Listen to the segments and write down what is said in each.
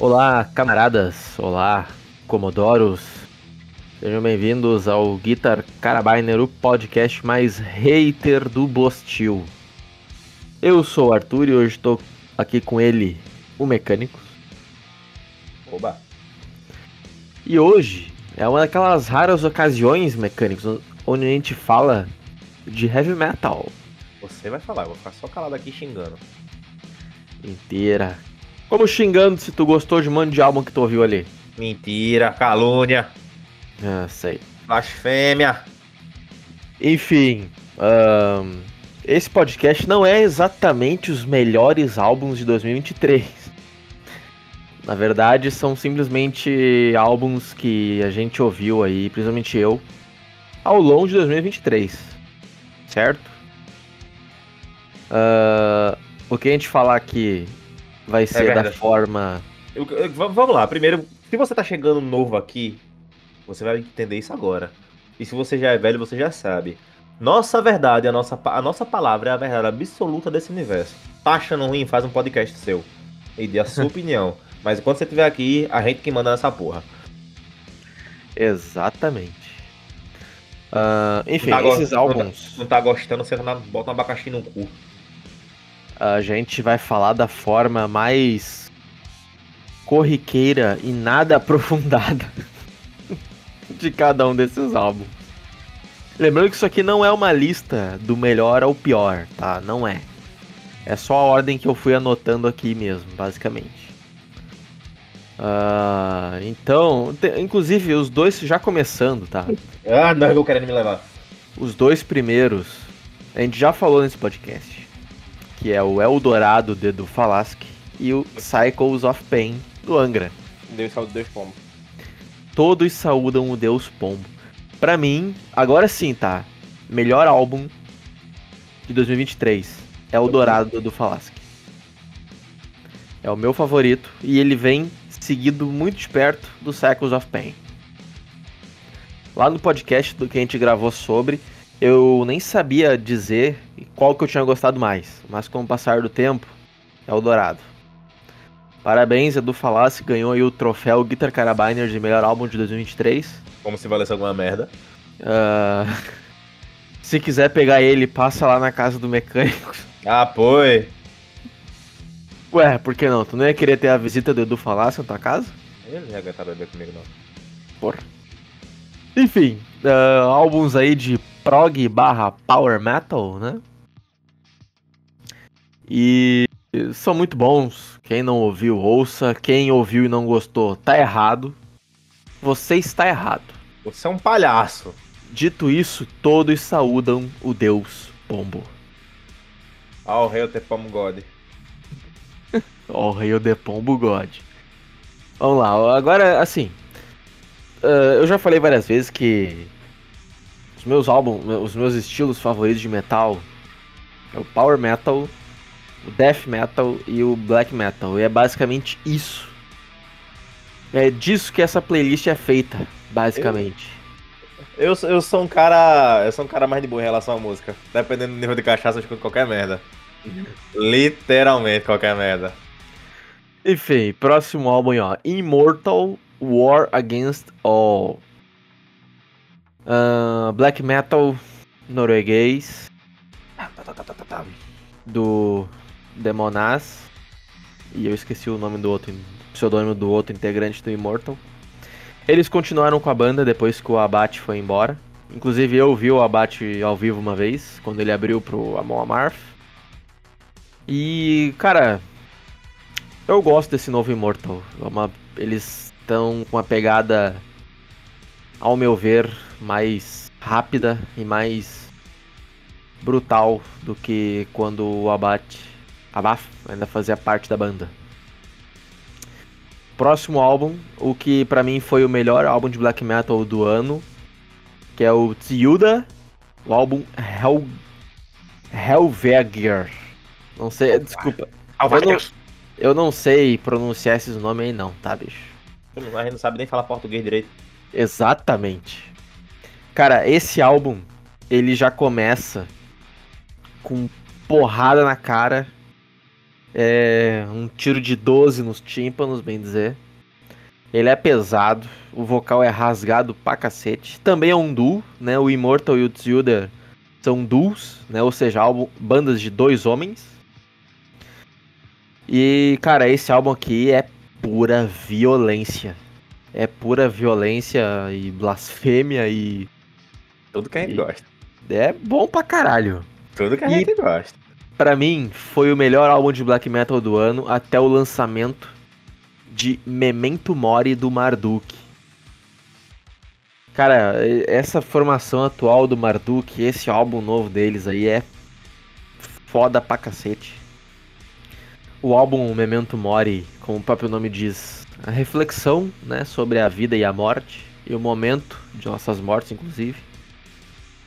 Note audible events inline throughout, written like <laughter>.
Olá, camaradas. Olá, comodoros. Sejam bem-vindos ao Guitar Carabiner, o podcast mais hater do Bostil. Eu sou o Arthur e hoje estou aqui com ele, o Mecânico. Oba! E hoje é uma daquelas raras ocasiões, Mecânicos, onde a gente fala de heavy metal. Você vai falar, eu vou ficar só calado aqui xingando. Inteira. Como xingando se tu gostou de um monte de álbum que tu ouviu ali? Mentira, calúnia, Ah, sei. blasfêmia. Enfim, ahn, esse podcast não é exatamente os melhores álbuns de 2023. Na verdade, são simplesmente álbuns que a gente ouviu aí, principalmente eu, ao longo de 2023. Certo? Ah, o que a gente falar aqui vai ser da verdade. forma. Eu- eu- vamos lá, primeiro, se você tá chegando novo aqui, você vai entender isso agora. E se você já é velho, você já sabe. Nossa verdade, a nossa, a nossa palavra é a verdade absoluta desse universo. Tá achando ruim? Faz um podcast seu. E dê a sua <laughs> opinião. Mas quando você estiver aqui, a gente que manda nessa porra. Exatamente. Ah, enfim, Não tá esses não tá- álbuns. Não tá gostando, você na- bota um abacaxi no cu. A gente vai falar da forma mais corriqueira e nada <laughs> aprofundada de cada um desses álbuns. Lembrando que isso aqui não é uma lista do melhor ao pior, tá? Não é. É só a ordem que eu fui anotando aqui mesmo, basicamente. Ah, então, te- inclusive os dois já começando, tá? Ah, não, eu querendo me levar. Os dois primeiros, a gente já falou nesse podcast, que é o Eldorado de do Falasque e o Cycles of Pain do Angra. Deus salve Deus pombo. Todos saúdam o Deus Pombo. Pra mim, agora sim, tá? Melhor álbum de 2023 é o Dourado do Falasque. É o meu favorito e ele vem seguido muito de perto do Cycles of Pain. Lá no podcast do que a gente gravou sobre, eu nem sabia dizer qual que eu tinha gostado mais, mas com o passar do tempo, é o Dourado. Parabéns, Edu Falassi ganhou aí o troféu Guitar Carabiner de melhor álbum de 2023. Como se valesse alguma merda. Ah, <laughs> se quiser pegar ele, passa lá na casa do mecânico. Ah, foi. Ué, por que não? Tu não ia querer ter a visita do Edu Falassi na tua casa? Ele não ia aguentar beber comigo, não. Porra. Enfim, ah, álbuns aí de prog barra power metal, né? E são muito bons. Quem não ouviu, ouça. Quem ouviu e não gostou, tá errado. Você está errado. Você é um palhaço. Dito isso, todos saúdam o deus Pombo. Ao rei te pomo God. Ó, o rei de <laughs> Pombo God. Vamos lá, agora, assim. ah, eu já falei várias vezes que os meus álbuns, os meus estilos favoritos de metal é o Power Metal, o Death Metal e o Black Metal. E é basicamente isso. É disso que essa playlist é feita, basicamente. Eu, eu sou um cara. Eu sou um cara mais de boa em relação à música. Dependendo do nível de cachaça, eu escuto qualquer merda. Literalmente qualquer merda. Enfim, próximo álbum, aí, ó. Immortal War Against All. Ah, black Metal norueguês. Do Demonaz. E eu esqueci o nome do outro, pseudônimo do outro integrante do Immortal. Eles continuaram com a banda depois que o Abate foi embora. Inclusive eu vi o Abate ao vivo uma vez, quando ele abriu pro Amon Amarth. E, cara, eu gosto desse novo Immortal. É uma- eles estão com uma pegada, ao meu ver, mais rápida e mais brutal do que quando o Abate Abaf ainda fazia parte da banda. Próximo álbum, o que pra mim foi o melhor álbum de black metal do ano, que é o Tsiuda, o álbum Hell Helveger. Não sei, desculpa. Eu não, eu não sei pronunciar esses nomes aí não, tá, bicho? A gente não sabe nem falar português direito. Exatamente. Cara, esse álbum, ele já começa com porrada na cara É um tiro de 12 nos tímpanos, bem dizer. Ele é pesado, o vocal é rasgado pra cacete. Também é um duo, né? O Immortal e o Tsuder são duos, né? Ou seja, álbum, bandas de dois homens. E, cara, esse álbum aqui é pura violência. É pura violência e blasfêmia e. Tudo que a gente E- gosta. É bom pra caralho. Tudo que a E- gente gosta. Pra mim, foi o melhor álbum de black metal do ano até o lançamento de Memento Mori do Marduk. Cara, e- essa formação atual do Marduk, esse álbum novo deles aí é foda pra cacete. O álbum Memento Mori, como o próprio nome diz, a reflexão, né, sobre a vida e a morte e o momento de nossas mortes, inclusive.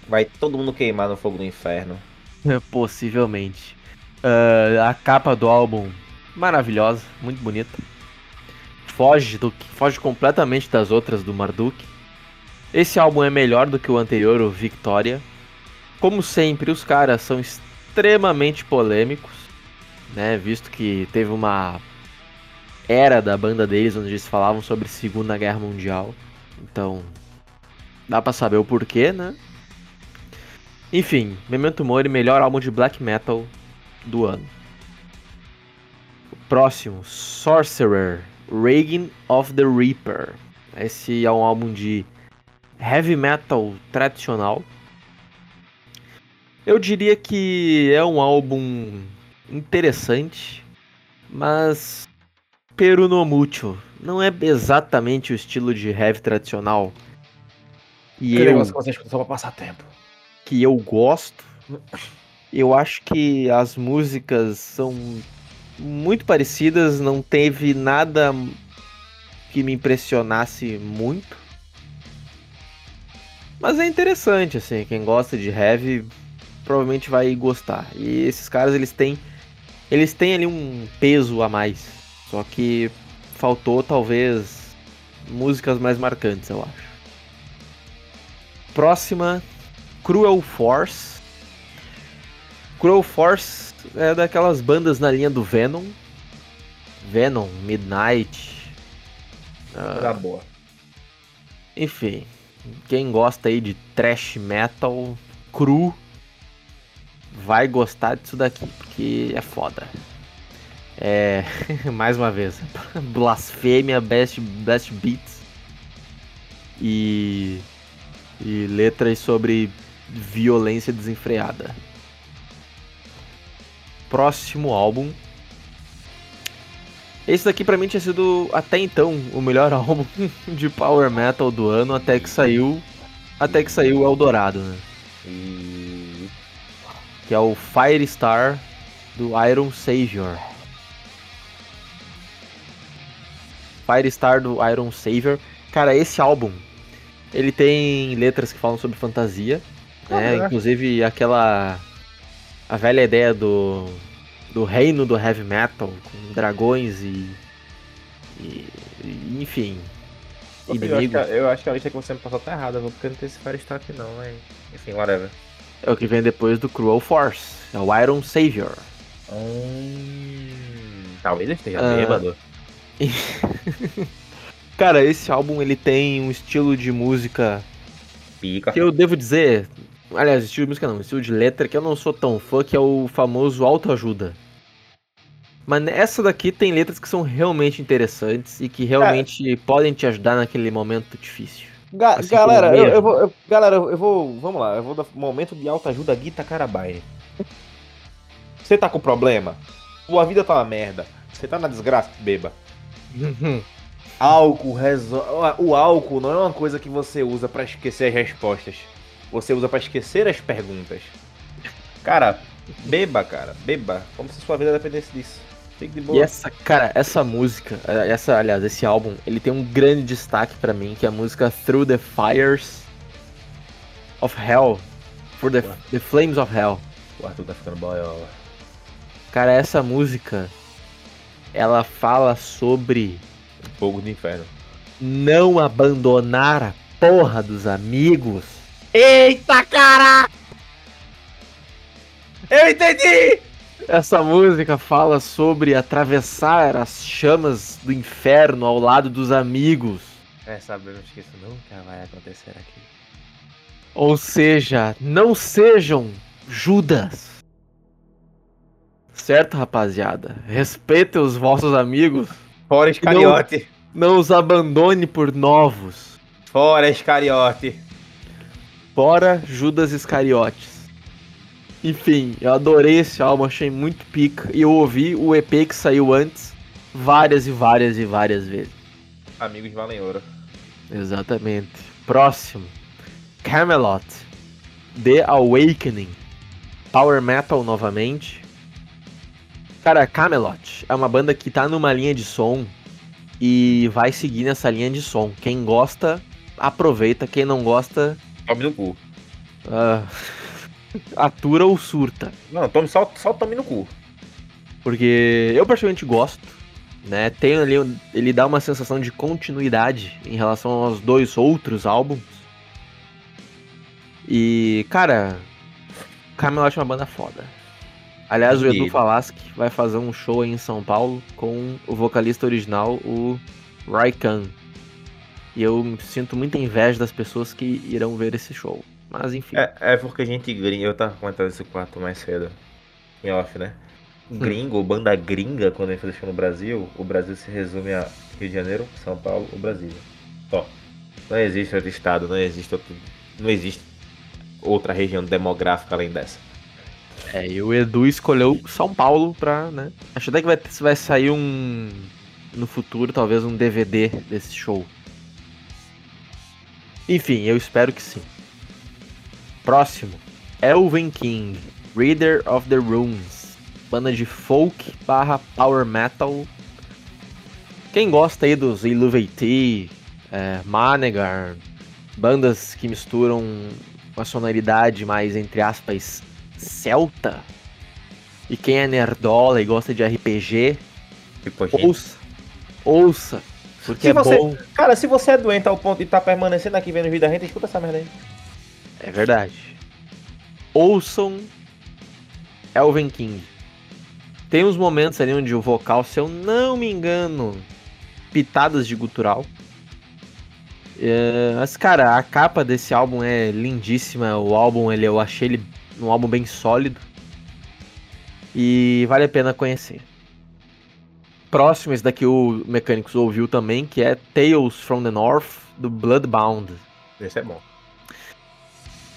Vai todo mundo queimar no fogo do inferno. <laughs> Possivelmente. Ah, a capa do álbum, maravilhosa, muito bonita. Foge, do, foge completamente das outras do Marduk. Esse álbum é melhor do que o anterior, o Victoria. Como sempre, os caras são extremamente polêmicos, né? Visto que teve uma era da banda deles onde eles falavam sobre Segunda Guerra Mundial. Então, dá pra saber o porquê, né? Enfim, Memento Mori, melhor álbum de black metal do ano. O próximo, Sorcerer, Reign of the Reaper. Esse é um álbum de heavy metal tradicional. Eu diria que é um álbum interessante, mas peru no mucho. Não é exatamente o estilo de heavy tradicional. E Aquele eu negócio que você escuta só pra passar tempo. Que eu gosto. Eu acho que as músicas são muito parecidas, não teve nada que me impressionasse muito. Mas é interessante, assim, quem gosta de heavy provavelmente vai gostar. E esses caras, eles têm eles têm ali um peso a mais. Só que faltou talvez músicas mais marcantes, eu acho. Próxima, Cruel Force. Cruel Force é daquelas bandas na linha do Venom. Venom, Midnight. ah, Coisa boa. enfim, quem gosta aí de thrash metal cru vai gostar disso daqui, porque é foda. É, <laughs> mais uma vez, <laughs> blasfêmia, best, best beats e, e letras sobre violência desenfreada. Próximo álbum. Esse daqui pra mim tinha sido até então o melhor <laughs> álbum de power metal do ano até que saiu até que saiu o Eldorado, né? Que é o Firestar do Iron Savior. Firestar do Iron Savior. Cara, esse álbum ele tem letras que falam sobre fantasia, né? é? Inclusive aquela a velha ideia do do reino do heavy metal com dragões e, e- e, enfim, Eu acho, que, eu acho que a lista que você me passou tá errada, porque não tem esse Firestar aqui não, mas. Enfim, whatever. É o que vem depois do Cruel Force, é o Iron Savior. Hum, talvez ele esteja Ah. bêbado. <laughs> Cara, esse álbum ele tem um estilo de música Pica. que eu devo dizer, aliás, estilo de música não, estilo de letra que eu não sou tão fã, que é o famoso autoajuda. Mas essa daqui tem letras que são realmente interessantes e que realmente podem te ajudar naquele momento difícil. Ga- Assim galera, eu, eu vou. eu- galera, eu vou. Vamos lá, eu vou dar momento de autoajuda Guita Carabai. Você tá com problema? Sua vida tá uma merda. Você tá na desgraça, beba. <laughs> Álcool resolve. O álcool não é uma coisa que você usa pra esquecer as respostas. Você usa pra esquecer as perguntas. Cara, beba, cara, beba. Como se sua vida dependesse disso. Fique de boa. E essa, cara, essa música, essa, aliás, esse álbum, ele tem um grande destaque pra mim, que é a música Through the Fires of Hell, for the, Ué. the Flames of Hell. O Arthur tá ficando boiola. Cara, essa música, ela fala sobre Fogo do inferno. não abandonar a porra dos amigos. Eita, cara! Eu entendi! Essa música fala sobre atravessar as chamas do inferno ao lado dos amigos. É, sabemos que isso nunca vai acontecer aqui. Ou seja, não sejam Judas. Certo, rapaziada? Respeitem os vossos amigos. Fora Iscariote. Não os abandone por novos. Fora Iscariote. Fora Judas Iscariotes. Enfim, eu adorei esse álbum, achei muito pica. E eu ouvi o EP que saiu antes várias e várias e várias vezes. Amigos valem ouro. Exatamente. Próximo. Camelot. The Awakening. Power Metal novamente. Cara, Camelot é uma banda que tá numa linha de som e vai seguir nessa linha de som. Quem gosta, aproveita. Quem não gosta. Tome no cu. Uh, atura ou surta. Não, tome, só, só tome no cu. Porque eu particularmente gosto. Né? Tem ali, ele dá uma sensação de continuidade em relação aos dois outros álbuns. E, cara, Camelot é uma banda foda. Aliás, o Edu Falaschi vai fazer um show em São Paulo com o vocalista original, o Raikan. E eu sinto muita inveja das pessoas que irão ver esse show. Mas enfim. É, é porque a gente gringa. Eu tava comentando esse quarto mais cedo. Em off, né? Hum. Gringo, hum. banda gringa, quando a gente faz show no Brasil, o Brasil se resume a Rio de Janeiro, São Paulo ou Brasília. Só. Não existe outro estado, não existe outro. Não existe outra região demográfica além dessa. É, e o Edu escolheu São Paulo pra, né? Acho até que vai, vai sair um. No futuro, talvez um DVD desse show. Enfim, eu espero que sim. Próximo. Elven King, Reader of the Runes. Banda de folk barra power metal. Quem gosta aí dos Illuvaty, é, Manegar, bandas que misturam uma sonoridade mais, entre aspas, celta. E quem é nerdola e gosta de RPG, tipo ouça. Ouça. Porque se é você, bom. Cara, se você é doente ao ponto de estar tá permanecendo aqui vendo vida renta, escuta essa merda aí. É verdade. Ouçam Elven King. Tem uns momentos ali onde o vocal, se eu não me engano, pitadas de gutural. É, mas, cara, a capa desse álbum é lindíssima. O álbum, ele, eu achei ele um álbum bem sólido. E vale a pena conhecer. Próximo, esse daqui o Mecânicos ouviu também, que é Tales from the North, do Bloodbound. Esse é bom.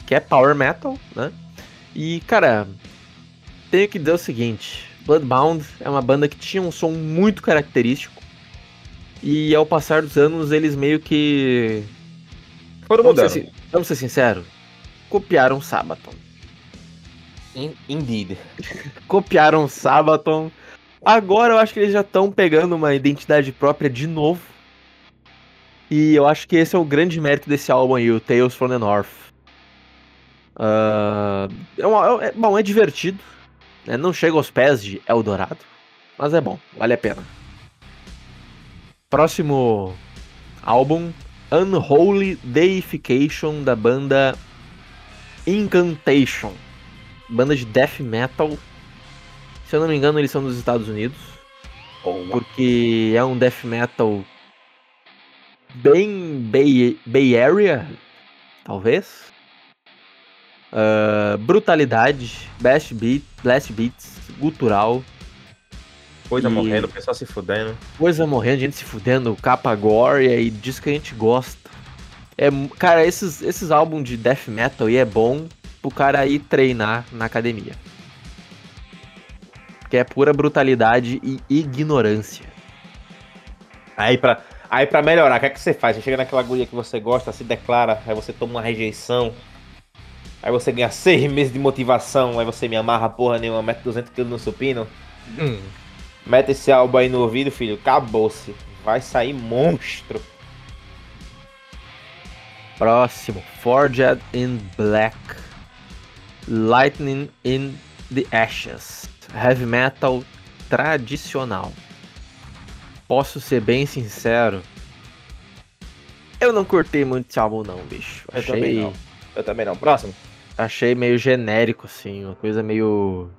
Que é Power Metal, né? E, cara, tenho que dizer o seguinte: Bloodbound é uma banda que tinha um som muito característico. E ao passar dos anos, eles meio que. Foram mudando. Vamos ser, vamos ser sinceros: copiaram Sabaton. Indeed. <laughs> Copiaram Sabaton. Agora eu acho que eles já estão pegando uma identidade própria de novo. E eu acho que esse é o grande mérito desse álbum aí, o Tales from the North. Uh, é, é, bom, é divertido. Né? Não chega aos pés de Eldorado. Mas é bom, vale a pena. Próximo álbum, Unholy Deification, da banda Incantation banda de death metal. Se eu não me engano, eles são dos Estados Unidos. Porque é um death metal bem Bay, Bay Area, talvez. Uh, brutalidade, blast, beat, blast beats, gutural. Coisa e... morrendo, o pessoal se fudendo. Coisa morrendo, gente se fudendo, capa gore, e diz que a gente gosta. É, cara, esses, esses álbuns de death metal aí é bom, pro cara ir treinar na academia. Que é pura brutalidade e ignorância. Aí pra, aí pra melhorar, o que é que você faz? Você chega naquela agulha que você gosta, se declara, aí você toma uma rejeição. Aí você ganha seis meses de motivação, aí você me amarra porra nenhuma, mete 200 kg no supino. Hum. Mete esse álbum aí no ouvido, filho, acabou-se. Vai sair monstro. Próximo, Forged in Black. Lightning in the Ashes. Heavy metal tradicional. Posso ser bem sincero, eu não curtei muito esse álbum não, bicho. Eu Achei... também não. Eu também não. Próximo. Achei meio genérico, assim, uma coisa meio.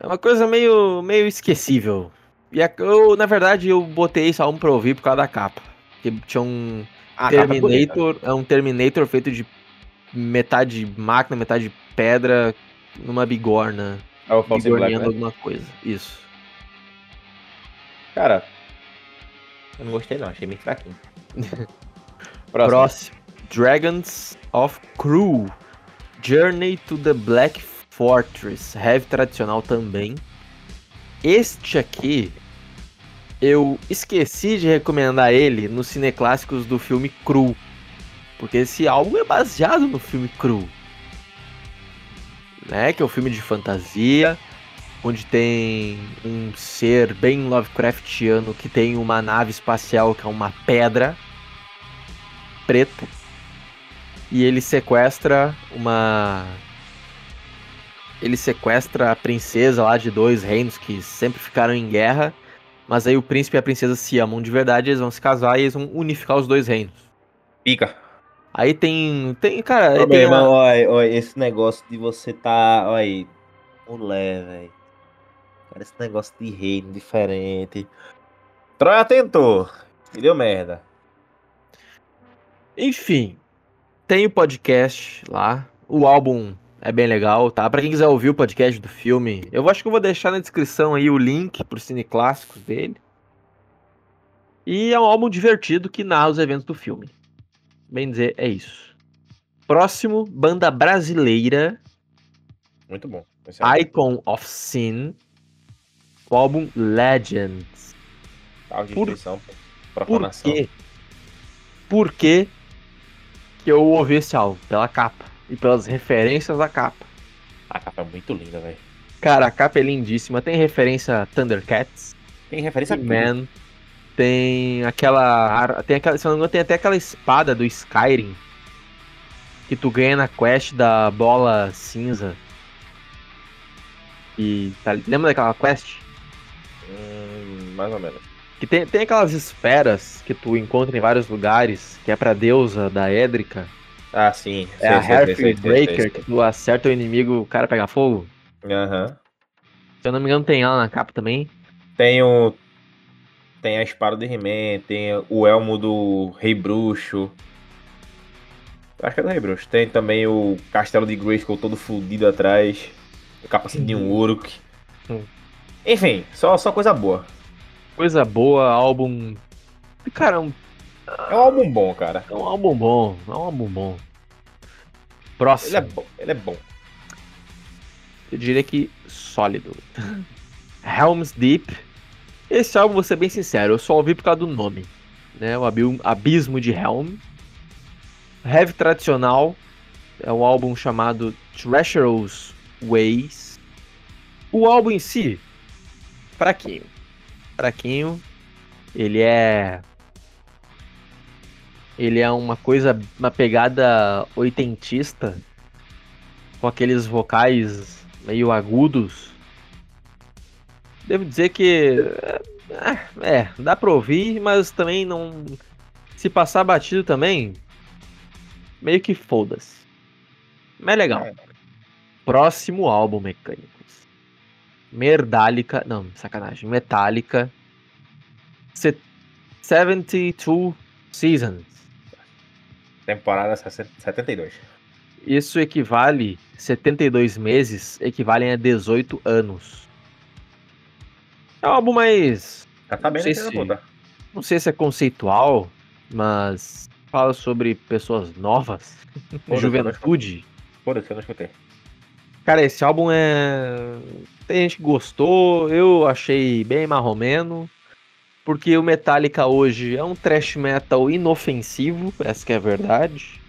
É uma coisa meio, meio esquecível. E eu, na verdade, eu botei esse álbum pra ouvir por causa da capa. Que tinha um Ah. Terminator, é um Terminator feito de metade máquina, metade pedra, numa bigorna. É o False Black, né? alguma coisa. Isso. Cara, eu não gostei não, achei meio fraquinho. <laughs> Próximo. Próximo. Dragons of Crew. Journey to the Black Fortress. Heavy tradicional também. Este aqui, eu esqueci de recomendar ele nos cineclássicos do filme Cru. Porque esse álbum é baseado no filme Cru. Né? Que é um filme de fantasia. Onde tem um ser bem Lovecraftiano que tem uma nave espacial que é uma pedra preta. E ele sequestra uma. Ele sequestra a princesa lá de dois reinos que sempre ficaram em guerra. Mas aí o príncipe e a princesa se amam de verdade, eles vão se casar e eles vão unificar os dois reinos. Pica. Aí tem. Tem, cara. aí tem a- olha, olha, esse negócio de você tá, olha aí, mulher, velho. Cara, esse negócio de reino diferente. Troia tentou, e deu merda. Enfim, tem o podcast lá. O álbum é bem legal, tá? Pra quem quiser ouvir o podcast do filme, eu acho que eu vou deixar na descrição aí o link pro Cine Clássicos dele. E é um álbum divertido que narra os eventos do filme. Bem dizer, é isso. Próximo, banda brasileira, Muito bom. É Icon of Sin. O álbum Legends. Carro de por- destruição, pô. Por quê? Por que que eu ouvi esse álbum? Pela capa. E pelas referências da capa. A capa é muito linda, velho. Cara, a capa é lindíssima. Tem referência a Thundercats, Tem referência a tudo. Tem aquela. Tem aquela. Se não me engano, tem até aquela espada do Skyrim. Que tu ganha na quest da bola cinza. E. Tá, lembra daquela quest? Hum, mais ou menos. Que tem, tem aquelas esferas que tu encontra em vários lugares, que é pra deusa da Édrica. Ah, sim. É a Heartbeat Breaker, que tu acerta o inimigo, o cara pega fogo. Aham. Se eu não me engano, tem ela na capa também. Tem o. Tem a espada do He-Man, tem o elmo do Rei Bruxo. Acho que é do Rei Bruxo. Tem também o castelo de Grayskull todo fudido atrás. O capacete de um Uruk. Enfim, só, só coisa boa. Coisa boa, álbum. Cara, é um, É um álbum bom, cara. é um álbum bom. É um álbum bom. Próximo. Ele é bom, ele é bom. Eu diria que sólido. <laughs> Helm's Deep. Esse álbum, vou ser bem sincero, eu só ouvi por causa do nome. Né? O abi- Abismo de Helm. Heavy Tradicional. É um álbum chamado Treacherous Ways. O álbum em si, fraquinho. Fraquinho. Ele é. Ele é uma coisa, uma pegada oitentista com aqueles vocais meio agudos. Devo dizer que é, é, dá pra ouvir, mas também não se passar batido também meio que foda-se. Mas é legal. É. Próximo álbum Mecânicos. Merdálica, não, sacanagem, Metallica. Se- 72 Seasons. Temporada 72. Isso equivale, 72 meses equivalem a 18 anos. É um álbum mais. Tá bem Não sei se- puta. Não sei se é conceitual, mas fala sobre pessoas novas, <laughs> juventude. Foda-se, eu não escutei. Cara, esse álbum é. Tem gente que gostou, eu achei bem marromeno. Porque o Metallica hoje é um thrash metal inofensivo, essa que é a verdade.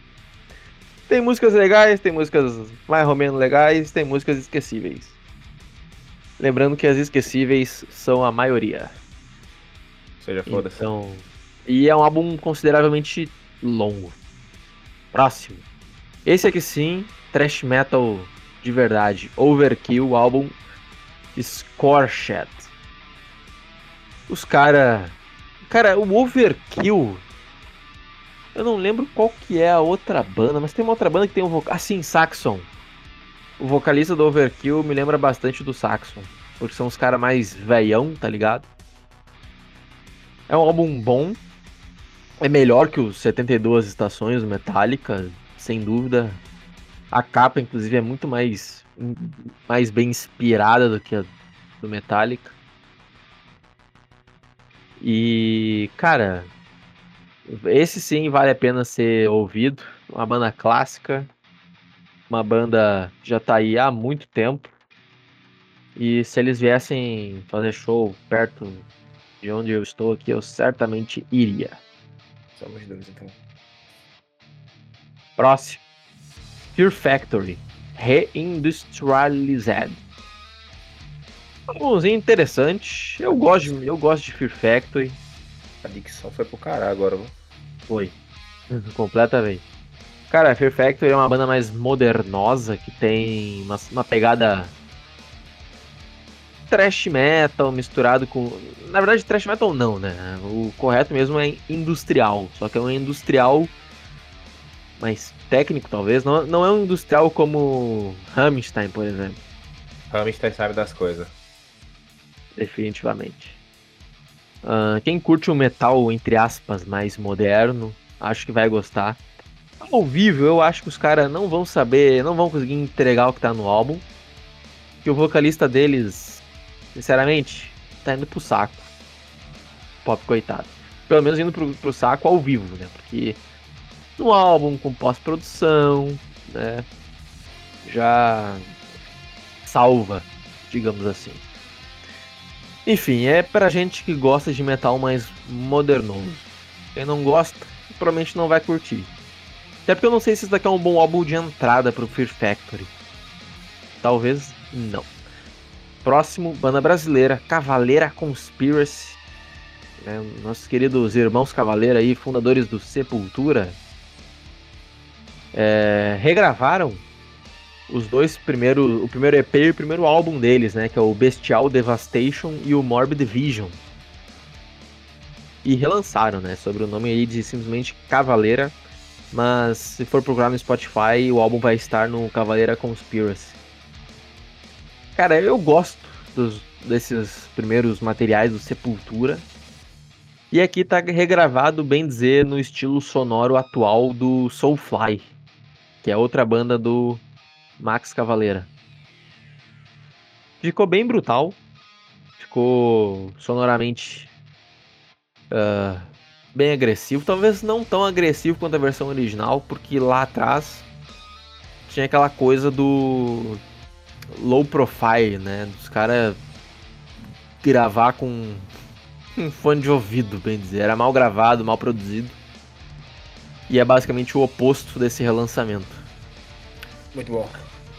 Tem músicas legais, tem músicas mais ou menos legais, tem músicas esquecíveis. Lembrando que as esquecíveis são a maioria. Seja foda-se. Então, e é um álbum consideravelmente longo. Próximo. Esse aqui sim, thrash metal de verdade. Overkill, o álbum Scorched. Os cara, cara, o Overkill. Eu não lembro qual que é a outra banda, mas tem uma outra banda que tem um vocal, ah sim, Saxon. O vocalista do Overkill me lembra bastante do Saxon. porque são os caras mais veião, tá ligado? É um álbum bom. É melhor que os 72 estações Metallica, sem dúvida. A capa, inclusive, é muito mais, mais bem inspirada do que a do Metallica. E, cara, esse sim vale a pena ser ouvido. Uma banda clássica, uma banda que já tá aí há muito tempo. E se eles viessem fazer show perto de onde eu estou aqui, eu certamente iria. Somos dois, então. Próximo. Fear Factory. Reindustrialized. Vamos interessante. Eu gosto, de, eu gosto de Fear Factory. A dicção foi pro caralho agora, viu? Foi. <laughs> Completamente. Cara, Fear Factory é uma banda mais modernosa, que tem uma, uma pegada trash metal misturado com. Na verdade, trash metal não, né? O correto mesmo é industrial. Só que é um industrial mais técnico, talvez. Não, não é um industrial como Rammstein, por exemplo. Rammstein sabe das coisas. Definitivamente. Uh, quem curte o metal, entre aspas, mais moderno, acho que vai gostar. Ao vivo, eu acho que os caras não vão saber, não vão conseguir entregar o que tá no álbum. Que o vocalista deles, sinceramente, tá indo pro saco. Pop, coitado. Pelo menos indo pro, pro saco ao vivo, né? Porque no álbum com pós-produção, né? Já salva, digamos assim. Enfim, é pra gente que gosta de metal mais modernoso. Quem não gosta, provavelmente não vai curtir. Até porque eu não sei se isso daqui é um bom álbum de entrada pro Fear Factory. Talvez não. Próximo, banda brasileira, Cavaleira Conspiracy. É, nossos queridos irmãos Cavaleira aí, fundadores do Sepultura, é, regravaram os dois primeiros, o primeiro EP e o primeiro álbum deles, né, que é o Bestial Devastation e o Morbid Vision. E relançaram, né, sobre o nome aí de simplesmente Cavaleira, mas se for procurar no Spotify, o álbum vai estar no Cavaleira Conspiracy. Cara, eu gosto dos, desses primeiros materiais do Sepultura. E aqui tá regravado, bem dizer, no estilo sonoro atual do Soulfly, que é outra banda do Max Cavaleira. Ficou bem brutal. Ficou sonoramente uh, bem agressivo. Talvez não tão agressivo quanto a versão original, porque lá atrás tinha aquela coisa do low profile, né? Dos caras gravar com um fone de ouvido, bem dizer. Era mal gravado, mal produzido. E é basicamente o oposto desse relançamento. Muito bom.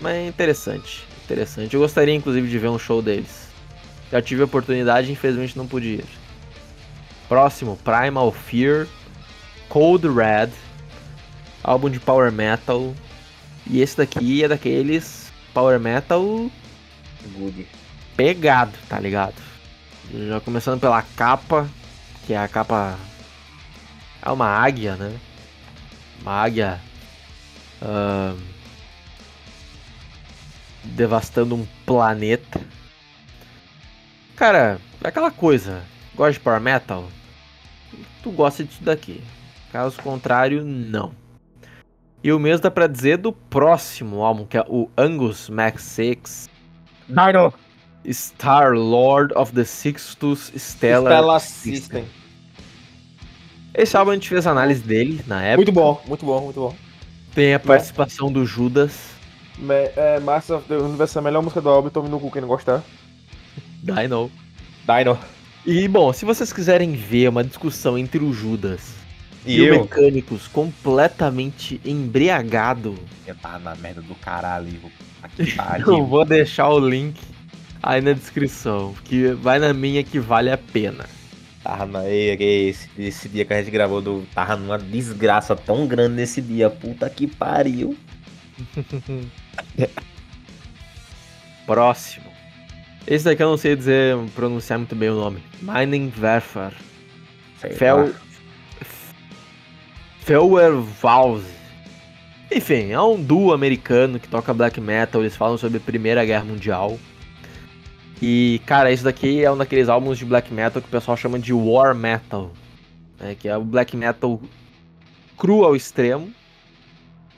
Mas é interessante, interessante. Eu gostaria inclusive de ver um show deles. Já tive a oportunidade, infelizmente não pude ir. Próximo, Primal Fear, Cold Red, álbum de power metal. E esse daqui é daqueles power metal Good. pegado, tá ligado? Já começando pela capa, que é a capa é uma águia, né? Uma águia uh, devastando um planeta. Cara, é aquela coisa. Gosta de power metal? Tu gosta disso daqui. Caso contrário, não. E o mesmo dá pra dizer do próximo álbum, que é o Angus Max 6. Dino! Star Lord of the Sixtus Stellar, Stella System. Esse álbum a gente fez análise dele na época. Muito bom, muito bom, muito bom. Tem a participação do Judas. Me- É, Master of the Universe é a melhor música do álbum, então no cu quem não gostar. Dino. Dino. E bom, se vocês quiserem ver uma discussão entre o Judas E, e, o? Mecânicos completamente embriagado, Eu tava na merda do caralho. Aqui <laughs> eu vou deixar o link aí na descrição, que vai na minha que vale a pena. Tava na, esse, esse dia que a gente gravou, do, tava numa desgraça tão grande nesse dia. Puta que pariu. <laughs> Próximo. Esse daqui eu não sei dizer, pronunciar muito bem o nome. Mining Werfer. Fel... Feuerwause. Enfim, é um duo americano que toca black metal. Eles falam sobre a Primeira Guerra Mundial. E, cara, isso daqui é um daqueles álbuns de black metal que o pessoal chama de war metal. Né, que é o black metal cru ao extremo.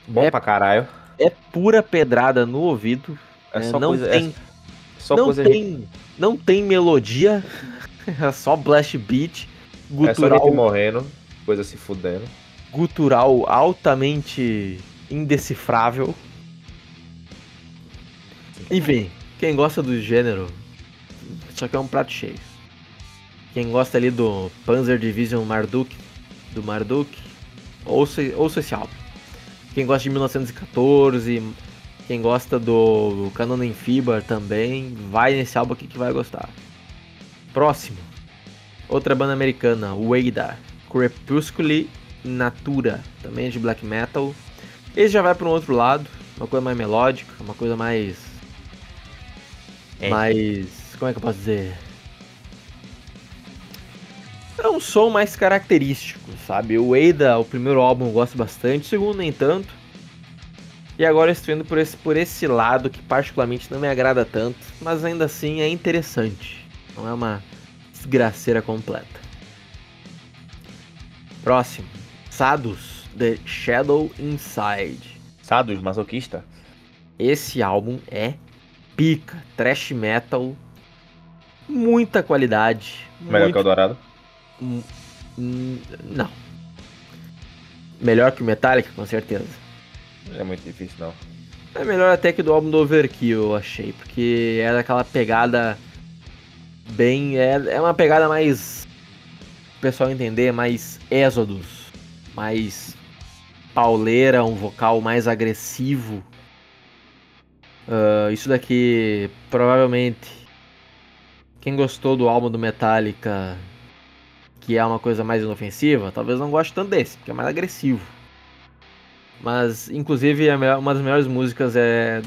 Bom É- pra caralho. É pura pedrada no ouvido. É só não coisa. tem, é só não, coisa tem, não tem melodia. <laughs> É só blast beat. É só Gutural, morrendo, coisa se fudendo. gutural altamente indecifrável. Enfim, quem gosta do gênero, isso aqui é um prato cheio. Quem gosta ali do Panzer Division Marduk, do Marduk, ouça, ouça esse álbum. Quem gosta de 1914, quem gosta do Canon em Fibar também, vai nesse álbum aqui que vai gostar. Próximo, outra banda americana, Weida, Crepusculi Natura, também é de black metal. Esse já vai para um outro lado, uma coisa mais melódica, uma coisa mais. É. Mais. Como é que eu posso dizer? É um som mais característico, sabe? O Eida, o primeiro álbum eu gosto bastante, o segundo nem tanto. E agora eu estou indo por esse, por esse lado que particularmente não me agrada tanto, mas ainda assim é interessante. Não é uma desgraceira completa. Próximo. Sadus, The Shadow Inside. Sados, masoquista. Esse álbum é pica, trash metal, muita qualidade. Melhor muito- que o Dourado. Hum, hum, Não. Melhor que o Metallica, com certeza. É muito difícil, não. É melhor até que do álbum do Overkill, eu achei, porque era aquela pegada bem. É, é uma pegada mais. O pessoal entender, mais Exodus, mais pauleira, um vocal mais agressivo. Ah, isso daqui, provavelmente. Quem gostou do álbum do Metallica, que é uma coisa mais inofensiva, talvez não goste tanto desse, porque é mais agressivo. Mas, inclusive, uma das melhores músicas é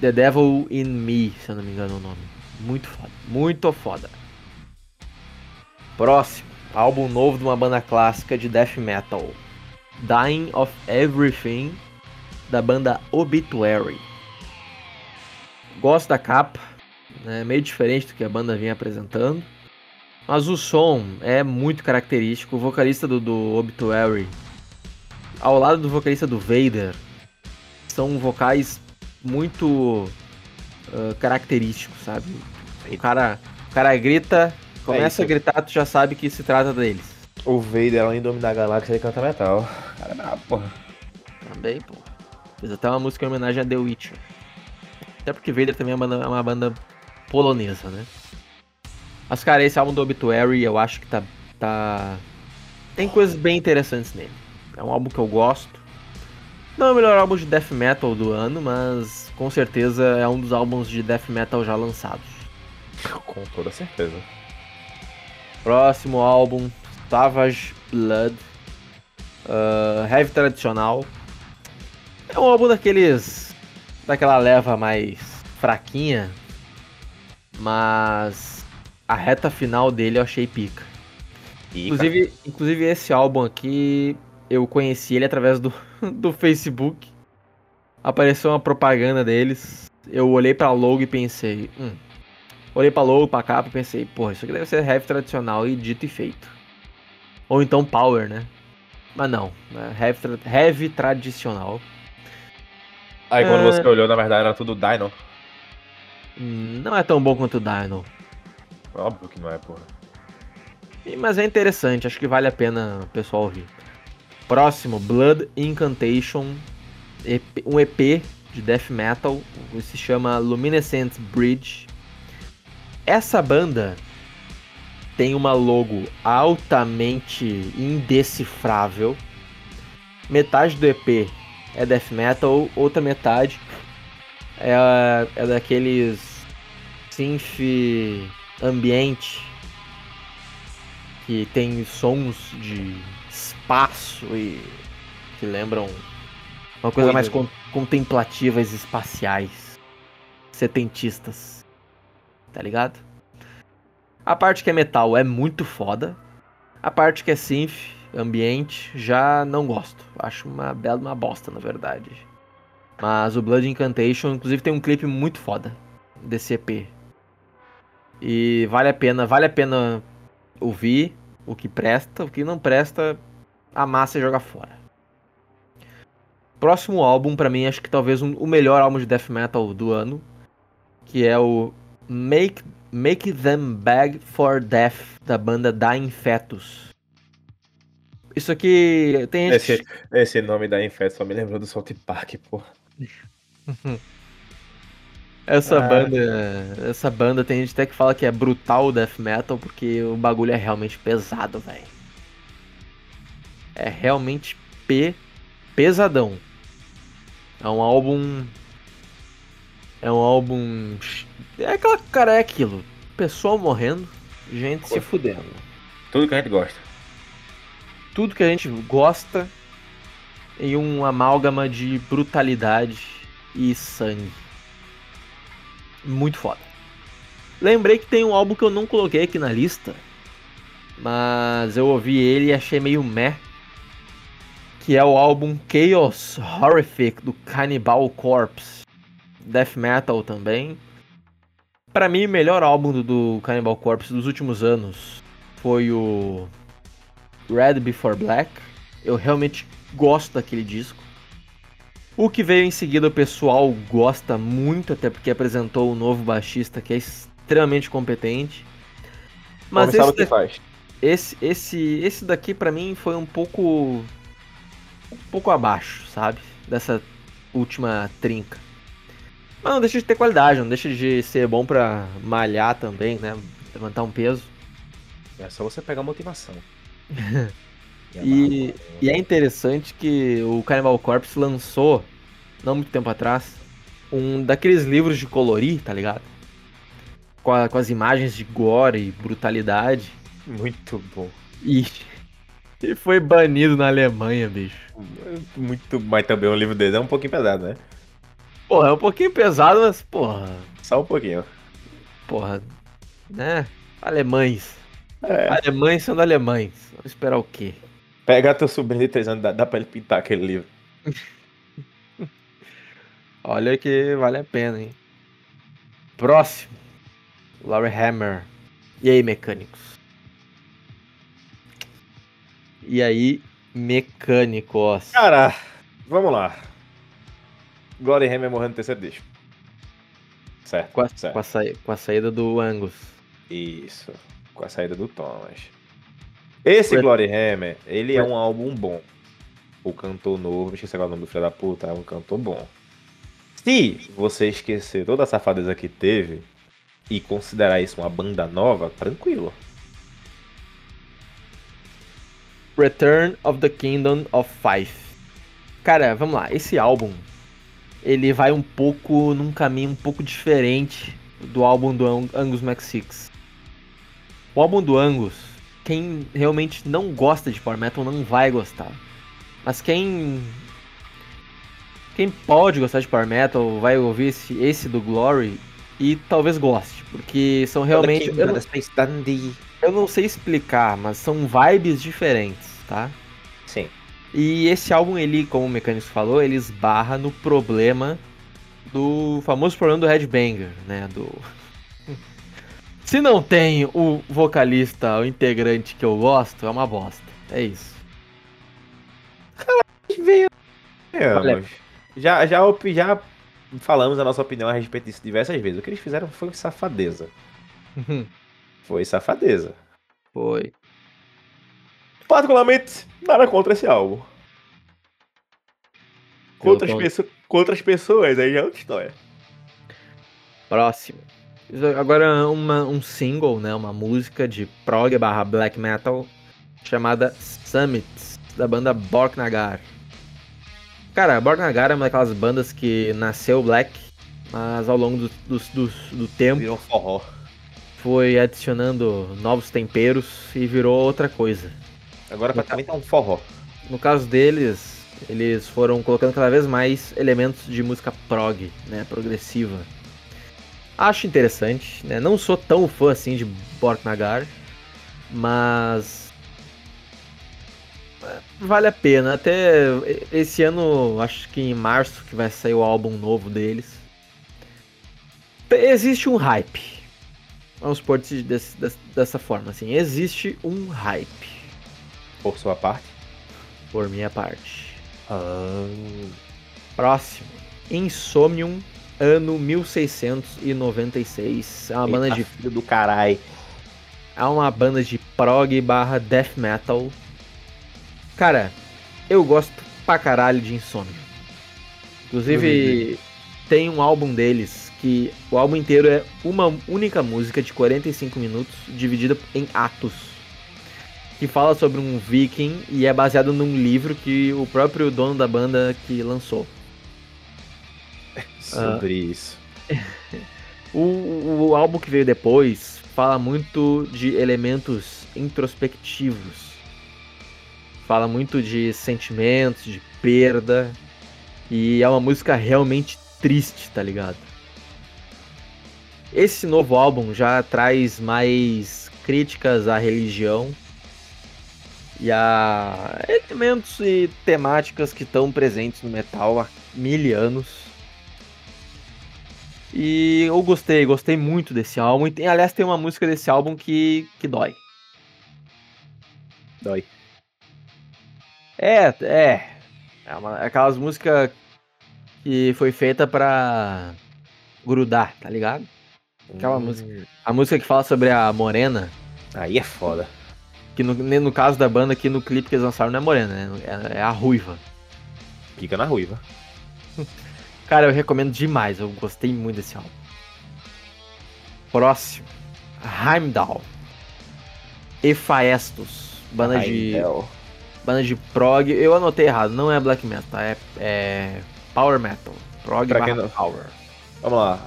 The Devil in Me, se eu não me engano o nome. Muito foda. Muito foda. Próximo. Álbum novo de uma banda clássica de death metal. Dying of Everything, da banda Obituary. Gosto da capa, é meio diferente do que a banda vinha apresentando. Mas o som é muito característico. O vocalista do, do Obituary, ao lado do vocalista do Vader, são vocais muito ah, característicos, sabe? O cara, o cara grita, começa isso. a gritar, tu já sabe que se trata deles. O Vader, além do Homem da Galáxia, Ele canta metal. Cara, brabo, porra. Também, pô. Fez até uma música em homenagem a The Witcher. Até porque Vader também é uma banda, é uma banda polonesa, né? Mas, cara, esse álbum do Obituary eu acho que tá, tá. Tem coisas bem interessantes nele. É um álbum que eu gosto. Não é o melhor álbum de death metal do ano, mas com certeza é um dos álbuns de death metal já lançados. Com toda certeza. Próximo álbum, Savage Blood. ah, heavy tradicional. É um álbum daqueles. daquela leva mais fraquinha. Mas a reta final dele eu achei pica. E, Inclusive, inclusive esse álbum aqui eu conheci ele através do, <laughs> do Facebook. Apareceu uma propaganda deles. Eu olhei pra logo e pensei, hum. Olhei pra logo, pra capa e pensei, porra, isso aqui deve ser heavy tradicional e dito e feito. Ou então power, né? Mas não, é heavy, tra- heavy tradicional. Aí quando É. você olhou, na verdade era tudo Dino. Não é tão bom quanto o Dino. Óbvio que não é, porra. Mas é interessante, acho que vale a pena o pessoal ouvir. Próximo, Blood Incantation, EP um EP de death metal, se chama Luminescent Bridge. Essa banda tem uma logo altamente indecifrável. Metade do EP é death metal, outra metade é, é daqueles synth ambiente que tem sons de espaço e que lembram uma coisa mais con- contemplativas espaciais, setentistas, tá ligado? A parte que é metal é muito foda, a parte que é synth, ambiente, já não gosto. Acho uma bela uma bosta, na verdade. Mas o Blood Incantation, inclusive, tem um clipe muito foda desse EP. E vale a pena, vale a pena ouvir o que presta, o que não presta, amassa e joga fora. Próximo álbum, pra mim, acho que talvez um- o melhor álbum de death metal do ano, que é o Make, Make Them Beg for Death, da banda Dying Fetus. Isso aqui tem gente... Esse, esse nome da Infest só me lembrou do South Park, pô. <laughs> Essa Ah. banda, essa banda tem gente até que fala que é brutal death metal porque o bagulho é realmente pesado, velho. É realmente pe pesadão. É um álbum é um álbum é aquela cara é aquilo, pessoal morrendo, gente se fudendo. Tudo que a gente gosta. Tudo que a gente gosta em um amálgama de brutalidade e sangue. Muito foda. Lembrei que tem um álbum que eu não coloquei aqui na lista, mas eu ouvi ele e achei meio meh. Que é o álbum Chaos Horrific do Cannibal Corpse. Death Metal também. Pra mim, o melhor álbum do, do Cannibal Corpse dos últimos anos foi o Red Before Black. Eu realmente gosto daquele disco. O que veio em seguida o pessoal gosta muito, até porque apresentou o novo baixista que é extremamente competente. Mas esse, o que faz. esse, esse, esse daqui pra mim foi um pouco. um pouco abaixo, sabe? Dessa última trinca. Mas não deixa de ter qualidade, não deixa de ser bom pra malhar também, né? Levantar um peso. É só você pegar a motivação. <laughs> E, e é interessante que o Cannibal Corpse lançou, não muito tempo atrás, um daqueles livros de colorir, tá ligado? Com, a- com as imagens de gore e brutalidade. Muito bom. E, <laughs> e foi banido na Alemanha, bicho. Muito, mas também um livro dele é um pouquinho pesado, né? Porra, é um pouquinho pesado, mas porra. Só um pouquinho. Porra. Né? Alemães. É. Alemães sendo alemães. Vamos esperar o quê? Pega teu sobrinho de 3 anos, dá, dá pra ele pintar aquele livro. <laughs> Olha que vale a pena, hein? Próximo. Laurie Hammer. E aí, mecânicos? E aí, mecânicos? Cara, vamos lá. Glory Hammer morrendo no terceiro disco. Certo, Com a, certo. com a com a saída do Angus. Isso. Com a saída do Thomas. Esse. Glory Hammer, ele é um álbum bom. O cantor novo, esqueci agora o nome do filho da puta, é um cantor bom. Se você esquecer toda a safadeza que teve e considerar isso uma banda nova, tranquilo. Return of the Kingdom of Five. Cara, vamos lá. Esse álbum, ele vai um pouco num caminho um pouco diferente do álbum do Ang- Angus Mac6. O álbum do Angus, quem realmente não gosta de Power Metal não vai gostar. Mas quem quem pode gostar de Power Metal vai ouvir esse, esse do Glory e talvez goste, porque são realmente eu não- eu não sei explicar, mas são vibes diferentes, tá? Sim. E esse álbum, ele, como o Mecânico falou, ele esbarra no problema do famoso problema do Headbanger, né? Do. Se não tem o vocalista, o integrante que eu gosto, é uma bosta. É isso. É, Olha. mas já, já, já falamos a nossa opinião a respeito disso diversas vezes. O que eles fizeram foi safadeza. Foi safadeza. Foi. Particularmente, nada contra esse álbum. Outras, tô- pessoas, com outras pessoas, aí já é outra história. Próximo. Agora uma, um single, né? Uma música de prog barra black metal chamada Summits, da banda Borknagar. Cara, Borknagar é uma daquelas bandas que nasceu black, mas ao longo do, do, do, do tempo Virou forró. foi adicionando novos temperos e virou outra coisa. Agora praticamente é um forró. No caso deles, eles foram colocando cada vez mais elementos de música prog, né, progressiva. Acho interessante, né? Não sou tão fã assim de Borknagar, mas é, vale a pena. Até esse ano, acho que em março que vai sair o álbum novo deles. Existe um hype. vamos pôr desse- dessa forma, assim, existe um hype, Por sua parte. por minha parte. Ah, Próximo, Insomnium, ano 1696. É uma banda de filho do caralho. É uma banda de prog barra death metal. Cara, eu gosto pra caralho de Insomnium. Inclusive, tem um álbum deles que o álbum inteiro é uma única música de 45 minutos, dividida em atos. Que fala sobre um viking e é baseado num livro que o próprio dono da banda que lançou. Sobre isso. <laughs> O, o álbum que veio depois fala muito de elementos introspectivos. Fala muito de sentimentos, de perda. E é uma música realmente triste, tá ligado? Esse novo álbum já traz mais críticas à religião e a elementos e temáticas que estão presentes no metal há mil anos. E eu gostei, gostei muito desse álbum. E tem, aliás, tem uma música desse álbum que, que dói. Dói. É, é. É uma, aquelas músicas que foi feita pra grudar, tá ligado? Aquela Hum, música. A música que fala sobre a morena, Aí é foda. que no, no caso da banda aqui no clipe que eles lançaram não é morena, né? É, é a ruiva. Fica na ruiva. <laughs> Cara, eu recomendo demais, eu gostei muito desse álbum. Próximo. Heimdall. Efaestos. Banda de. Heimdall. Banda de prog. Eu anotei errado, não é black metal, tá? é, é power metal. Prog Pra quem não- power. Vamos lá,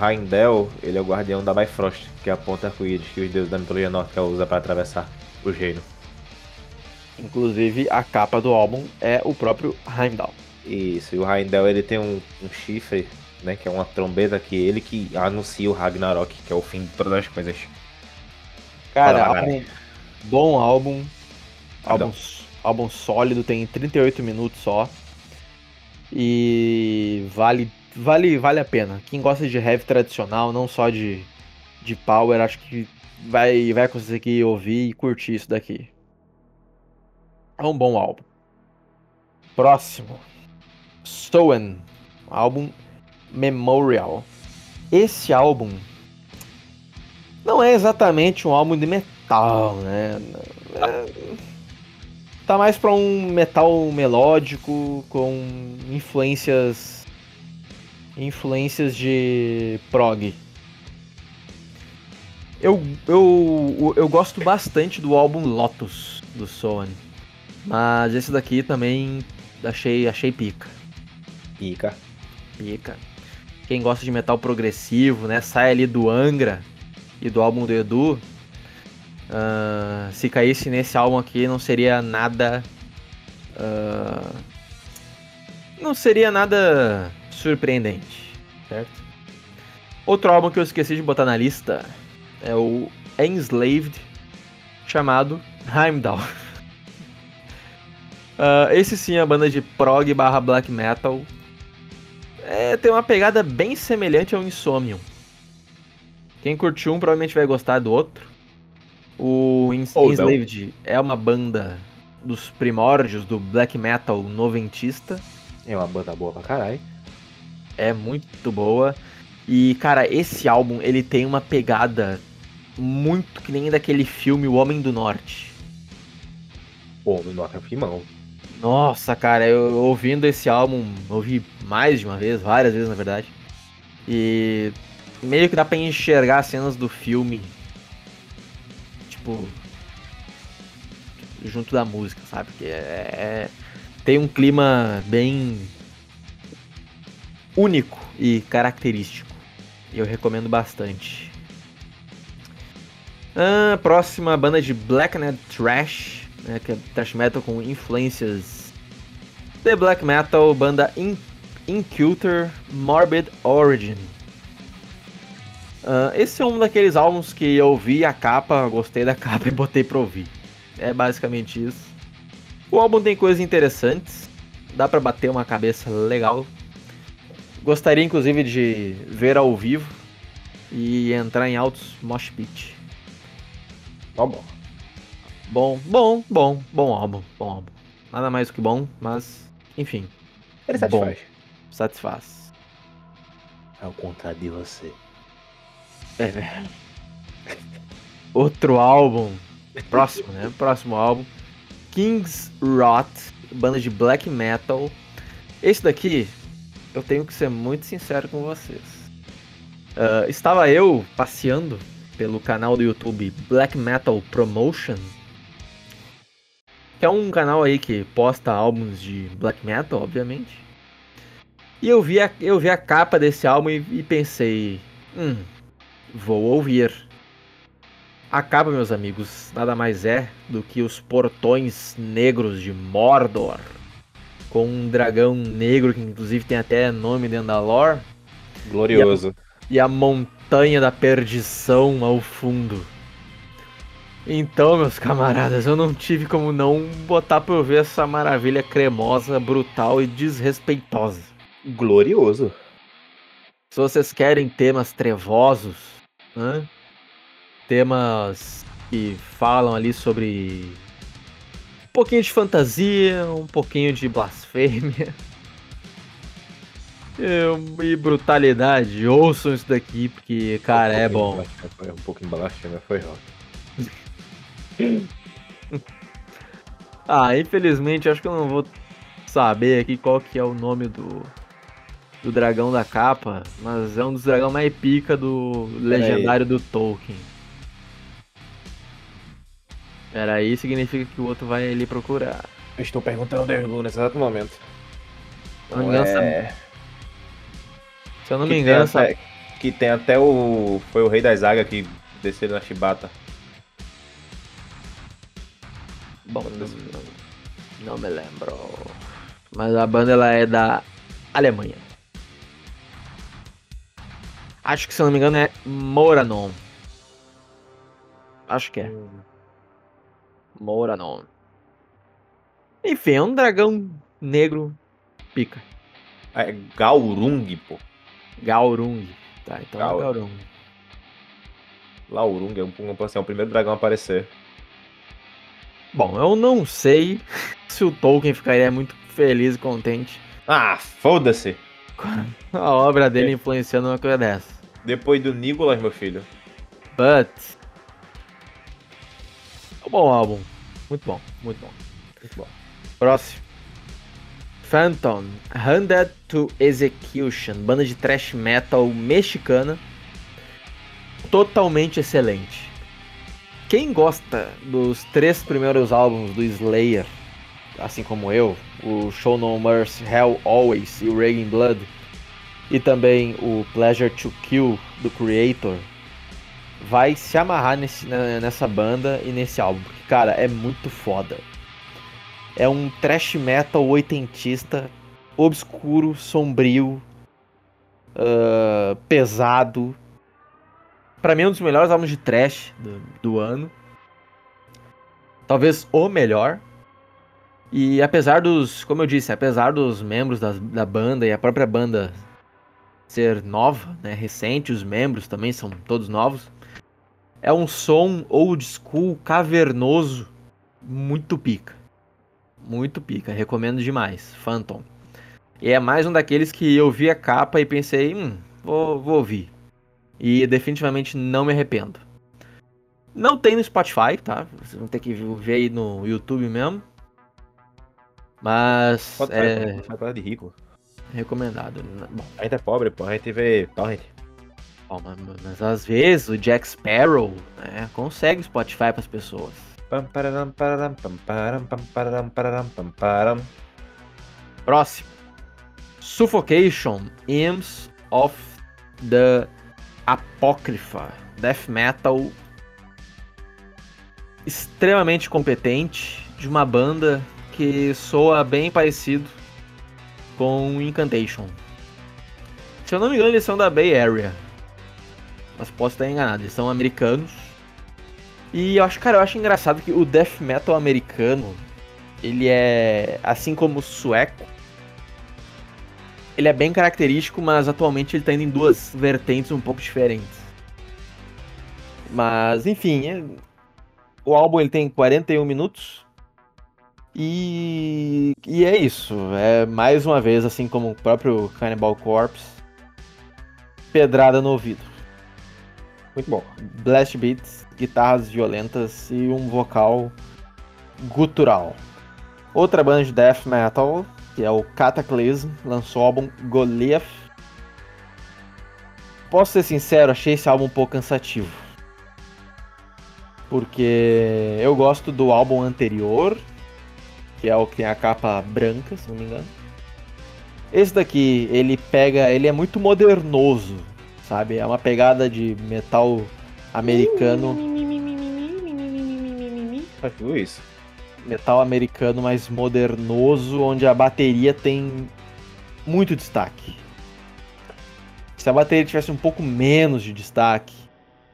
Heimdall, ele é o guardião da Bifrost, que é a ponta arco-íris que os deuses da mitologia nórdica usam para atravessar o reino. Inclusive, a capa do álbum é o próprio Heimdall. Isso, e o Heimdall ele tem um, um chifre, né, que é uma trombeta que ele que anuncia o Ragnarok, que é o fim de todas as coisas. Cara, Fala, álbum, bom álbum. Álbum, álbum sólido, tem 38 minutos só. E vale, vale, vale a pena. Quem gosta de heavy tradicional, não só de, de power, acho que vai, vai conseguir ouvir e curtir isso daqui. É um bom álbum. Próximo. Stowen. Álbum Memorial. Esse álbum não é exatamente um álbum de metal, né? É- Tá mais pra um metal melódico com influências influências de prog. Eu, eu, eu gosto bastante do álbum Lotus do Soan, mas esse daqui também achei achei pica. Pica. Pica. Quem gosta de metal progressivo, né? Sai ali do Angra e do álbum do Edu. ah, se caísse nesse álbum aqui, não seria nada. ah, não seria nada surpreendente, certo? Outro álbum que eu esqueci de botar na lista é o Enslaved, chamado Heimdall. <laughs> Ah, esse sim é a banda de prog barra black metal é, tem uma pegada bem semelhante ao Insomnium. Quem curtiu um provavelmente vai gostar do outro. O Ins-. Enslaved é uma banda dos primórdios do black metal noventista. É uma banda boa pra caralho. É muito boa. E, cara, esse álbum ele tem uma pegada muito que nem daquele filme O Homem do Norte. Pô, no Nota Filmão. Nossa, cara, eu ouvindo esse álbum, ouvi mais de uma vez, várias vezes na verdade. E meio que dá pra enxergar as cenas do filme. Tipo. Junto da música, sabe? Que é, é- tem um clima bem único e característico. Eu recomendo bastante. Ah, próxima banda de Black and Trash, né, que é thrash metal com influências de black metal, banda In Inculter Morbid Origin. Ah, esse é um daqueles álbuns que eu vi a capa, gostei da <laughs> capa e botei pra ouvir. É basicamente isso. O álbum tem coisas interessantes, dá pra bater uma cabeça legal. Gostaria inclusive de ver ao vivo. e entrar em altos mosh pit. Tá bom. Bom, bom, bom, bom álbum, bom álbum. Nada mais do que bom, mas enfim, Ele Bom. satisfaz. satisfaz. Ao contrário de você. É. Outro álbum, próximo, né? Próximo álbum, Kings Rot, banda de black metal. Esse daqui, eu tenho que ser muito sincero com vocês. Ah, estava eu passeando pelo canal do YouTube Black Metal Promotion, que é um canal aí que posta álbuns de black metal, obviamente. E eu vi a, eu vi a capa desse álbum e, e pensei, hum, vou ouvir. A capa, meus amigos, nada mais é do que os portões negros de Mordor, com um dragão negro que inclusive tem até nome dentro da lore Glorioso. e a montanha da perdição ao fundo. Então, meus camaradas, eu não tive como não botar pra eu ver essa maravilha cremosa, brutal e desrespeitosa. Glorioso. Se vocês querem temas trevosos, né? temas que falam ali sobre um pouquinho de fantasia, um pouquinho de blasfêmia <laughs> e- brutalidade, ouçam isso daqui porque, cara, é bom. Foi um pouco blasfêmia, foi <laughs> Ah, infelizmente, acho que eu não vou saber aqui qual que é o nome do, do dragão da capa, mas é um dos dragões mais pica do legendário do Tolkien. Peraí, significa que o outro vai ali procurar. Eu estou perguntando Derlu nesse exato momento. Se eu não me engano, essa- É, se eu não que, me engano, até, que tem até o. Foi o rei das águias que desceu na chibata. Bom, não, não, me lembro. Mas a banda ela é da Alemanha. Acho que se eu não me engano é Moranon. Acho que é. Moranon. Enfim, é um dragão negro pica. É Gaurung, pô. Gaurung. Tá, então Gaur- é Gaurung. Laurung é, um, um, assim, é o primeiro dragão a aparecer. Bom, eu não sei se o Tolkien ficaria muito feliz e contente Ah, foda-se! <laughs> a obra dele influenciando uma coisa dessa. Depois do Nicolas, meu filho. But. É um bom álbum. Muito bom, muito bom. Muito bom. Próximo. Phantom, Handed to Execution, banda de thrash metal mexicana. Totalmente excelente. Quem gosta dos três primeiros álbuns do Slayer, assim como eu, o Show No Mercy, Hell Always e o Raging Blood, e também o Pleasure to Kill do Creator, vai se amarrar nesse, nessa banda e nesse álbum. Porque, cara, é muito foda. É um thrash metal oitentista, obscuro, sombrio, ah, pesado. Pra mim, é um dos melhores álbuns de thrash do, do ano. Talvez o melhor. E apesar dos, como eu disse, apesar dos membros das- da banda e a própria banda ser nova, né, recente, os membros também são todos novos. É um som old school, cavernoso, muito pica. Muito pica, recomendo demais. Phantom. E é mais um daqueles que eu vi a capa e pensei, hum, vou, vou ouvir. E definitivamente não me arrependo. Não tem no Spotify, tá? Vocês vão ter que ver aí no YouTube mesmo. Mas Pode é falar de rico. recomendado. Bom, A gente é pobre, pô. A gente vê torrent. Mas, mas às vezes o Jack Sparrow né, consegue Spotify pras pessoas. Próximo. Suffocation, Hymns of the Apocrypha. Death Metal extremamente competente de uma banda que soa bem parecido com Incantation. Se eu não me engano, eles são da Bay Area. Mas posso estar enganado, eles são americanos. E eu acho, cara, eu acho engraçado que o death metal americano, ele é assim como o sueco, ele é bem característico, mas atualmente ele tá indo em duas vertentes um pouco diferentes. Mas, enfim, é- o álbum ele tem 41 minutos. E, e é isso. É mais uma vez, assim como o próprio Cannibal Corpse, pedrada no ouvido. Muito bom. Blast beats, guitarras violentas e um vocal gutural. Outra banda de death metal, que é o Cataclysm, lançou o álbum Goliath. Posso ser sincero, achei esse álbum um pouco cansativo. Porque eu gosto do álbum anterior, que é o que tem a capa branca, se não me engano. Esse daqui, ele pega, ele é muito modernoso, sabe? É uma pegada de metal americano, Faz tudo isso. Metal americano mais modernoso, onde a bateria tem muito destaque. Se a bateria tivesse um pouco menos de destaque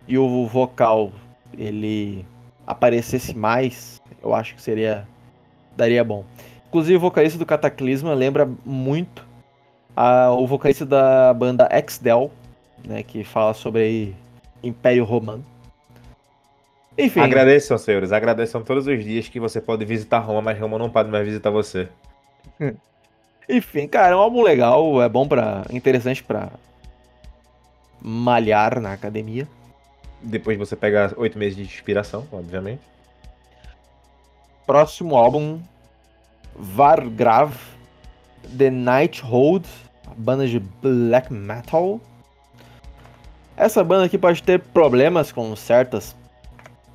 e o vocal ele aparecesse mais, eu acho que seria daria bom. Inclusive o vocalista do Cataclisma lembra muito a- o vocalista da banda Exdel, né, que fala sobre Império Romano. Enfim, Agradeçam, senhores. Agradeçam todos os dias que você pode visitar Roma, mas Roma não pode mais visitar você. Enfim, cara, é um álbum legal, é bom para interessante pra malhar na academia. Depois você pega oito meses de inspiração, obviamente. Próximo álbum, Vargrav, The Night Hold, banda de black metal. Essa banda aqui pode ter problemas com certas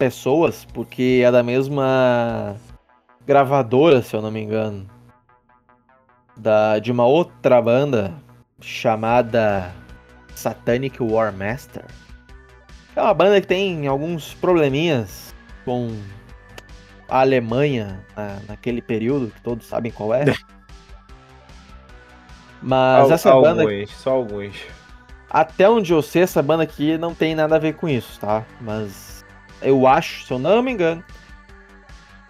pessoas, porque é da mesma gravadora, se eu não me engano, da de uma outra banda chamada Satanic War Master. É uma banda que tem alguns probleminhas com a Alemanha na- naquele período, que todos sabem qual é. <laughs> Mas Al- essa alguns, banda, só alguns. até onde eu sei, essa banda aqui não tem nada a ver com isso, tá? Mas eu acho, se eu não me engano,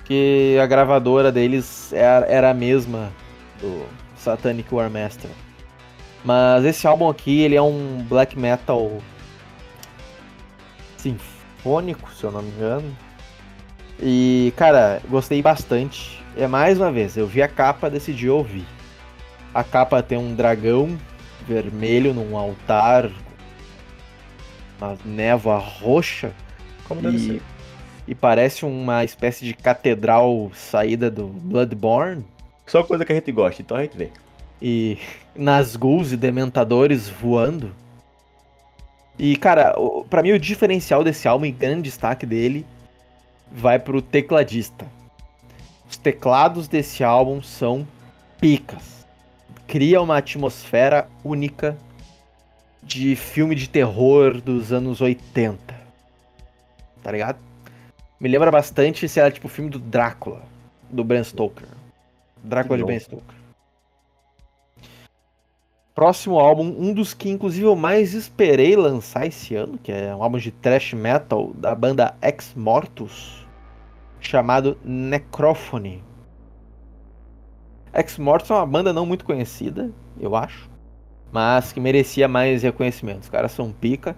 que a gravadora deles era, era a mesma do Satanic War Master. Mas esse álbum aqui, ele é um black metal sinfônico, se eu não me engano. E, cara, gostei bastante. É mais uma vez, eu vi a capa, decidi ouvir. A capa tem um dragão vermelho num altar, uma névoa roxa Como deve e, ser. e parece uma espécie de catedral saída do Bloodborne. Só coisa que a gente gosta, então a gente vê. E Nazguls e Dementadores voando. E, cara, o- pra mim o diferencial desse álbum e grande destaque dele vai pro tecladista. Os teclados desse álbum são picas. Cria uma atmosfera única de filme de terror dos anos 80. Tá ligado? Me lembra bastante se era tipo o filme do Drácula, do Bram Stoker. Drácula de. Bram Stoker. Próximo álbum, um dos que inclusive eu mais esperei lançar esse ano, que é um álbum de thrash metal da banda Ex Mortus, chamado Necrophony. Ex Mortus é uma banda não muito conhecida, eu acho, mas que merecia mais reconhecimento. Os caras são pica.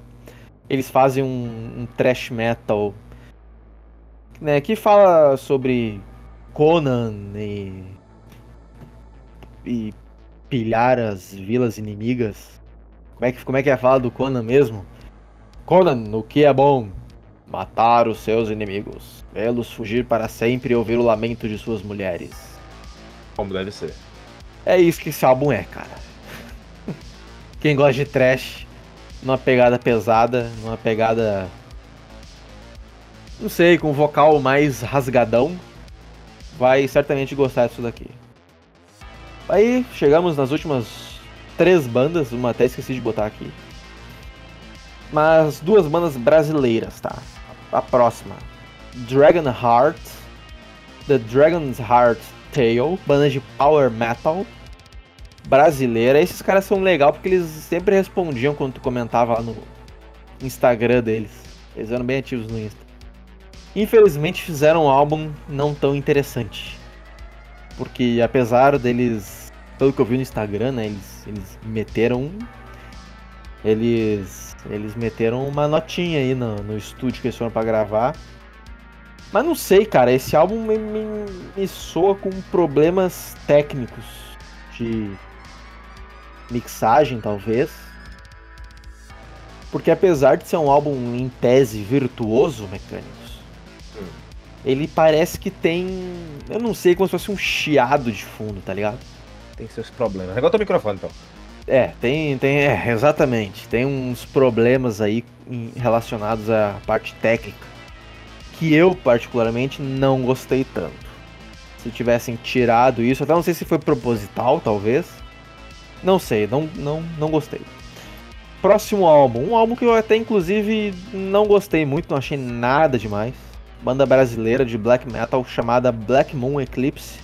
Eles fazem um, um thrash metal né, que fala sobre Conan e, e pilhar as vilas inimigas. Como é que, como é, que é falar do Conan mesmo? Conan, o que é bom? Matar os seus inimigos, vê-los fugir para sempre e ouvir o lamento de suas mulheres. Como deve ser. É isso que esse álbum é, cara. <laughs> Quem gosta de trash, numa pegada pesada, numa pegada. Não sei, com um vocal mais rasgadão, vai certamente gostar disso daqui. Aí chegamos nas últimas três bandas, uma até esqueci de botar aqui. Mas duas bandas brasileiras, tá? A próxima: Dragon Heart, The Dragon's Heart Tale, banda de power metal brasileira. Esses caras são legal porque eles sempre respondiam quando tu comentava lá no Instagram deles. Eles eram bem ativos no Insta. Infelizmente fizeram um álbum não tão interessante. Porque apesar deles, pelo que eu vi no Instagram, né, eles, eles meteram. Eles Eles meteram uma notinha aí no, no estúdio que eles foram pra gravar. Mas não sei, cara, esse álbum me, me, me soa com problemas técnicos de mixagem, talvez. Porque apesar de ser um álbum em tese virtuoso, Mecânicos, Hum. ele parece que tem. Eu não sei, como se fosse um chiado de fundo, tá ligado? Tem seus problemas. Negócio o microfone, então. É, tem, tem, é, exatamente. Tem uns problemas aí em- relacionados à parte técnica que eu particularmente não gostei tanto. Se tivessem tirado isso, até não sei se foi proposital, talvez. Não sei, não, não, não gostei. Próximo álbum, um álbum que eu até inclusive não gostei muito, não achei nada demais. Banda brasileira de black metal chamada Black Moon Eclipse,